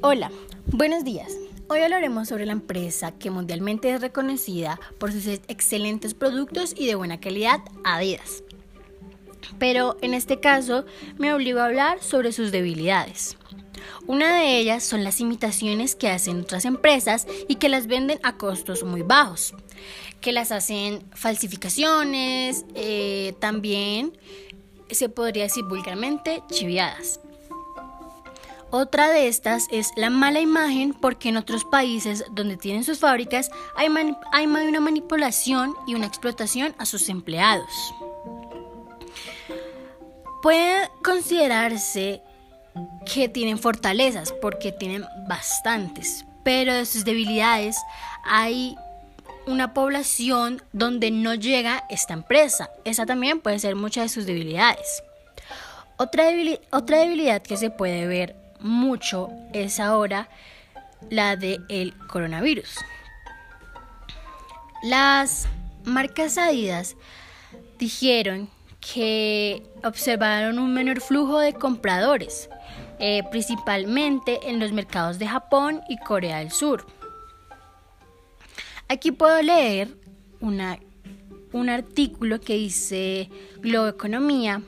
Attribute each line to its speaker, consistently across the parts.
Speaker 1: Hola, buenos días. Hoy hablaremos sobre la empresa que mundialmente es reconocida por sus excelentes productos y de buena calidad, Adidas. Pero en este caso me obligo a hablar sobre sus debilidades. Una de ellas son las imitaciones que hacen otras empresas y que las venden a costos muy bajos, que las hacen falsificaciones, eh, también se podría decir vulgarmente chiviadas. Otra de estas es la mala imagen porque en otros países donde tienen sus fábricas hay, hay una manipulación y una explotación a sus empleados. Puede considerarse que tienen fortalezas porque tienen bastantes, pero de sus debilidades hay una población donde no llega esta empresa. Esa también puede ser muchas de sus debilidades. Otra, otra debilidad que se puede ver mucho es ahora la del el coronavirus. Las marcas Adidas dijeron que observaron un menor flujo de compradores, eh, principalmente en los mercados de Japón y Corea del Sur. Aquí puedo leer una, un artículo que dice Globo Economía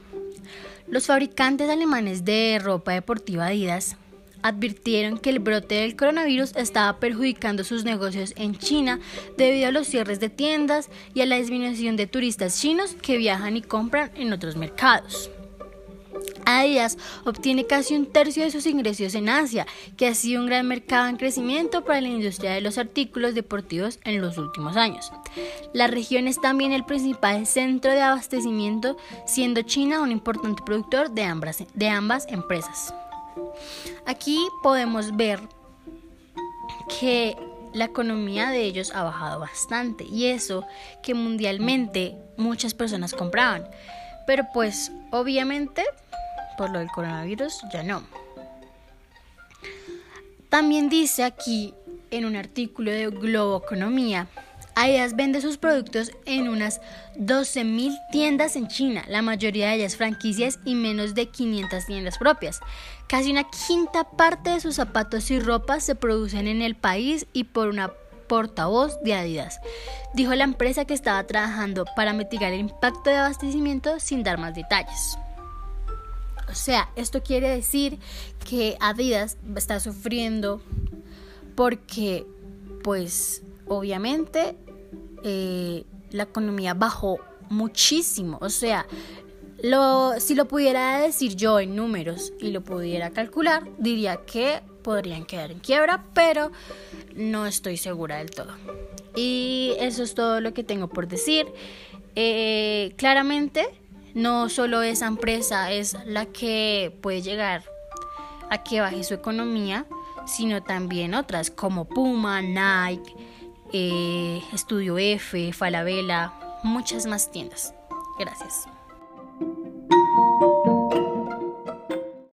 Speaker 1: los fabricantes alemanes de ropa deportiva Adidas advirtieron que el brote del coronavirus estaba perjudicando sus negocios en China debido a los cierres de tiendas y a la disminución de turistas chinos que viajan y compran en otros mercados. Adidas obtiene casi un tercio de sus ingresos en Asia, que ha sido un gran mercado en crecimiento para la industria de los artículos deportivos en los últimos años. La región es también el principal centro de abastecimiento, siendo China un importante productor de ambas, de ambas empresas. Aquí podemos ver que la economía de ellos ha bajado bastante y eso que mundialmente muchas personas compraban. Pero pues obviamente por lo del coronavirus, ya no. También dice aquí en un artículo de Globo Economía, Adidas vende sus productos en unas 12.000 tiendas en China, la mayoría de ellas franquicias y menos de 500 tiendas propias. Casi una quinta parte de sus zapatos y ropas se producen en el país y por una portavoz de Adidas. Dijo la empresa que estaba trabajando para mitigar el impacto de abastecimiento sin dar más detalles. O sea, esto quiere decir que Adidas está sufriendo porque, pues, obviamente, eh, la economía bajó muchísimo. O sea, si lo pudiera decir yo en números y lo pudiera calcular, diría que podrían quedar en quiebra, pero no estoy segura del todo. Y eso es todo lo que tengo por decir. Eh, claramente no solo esa empresa es la que puede llegar a que baje su economía, sino también otras como Puma, Nike, eh, Estudio F, Falabella, muchas más tiendas. Gracias.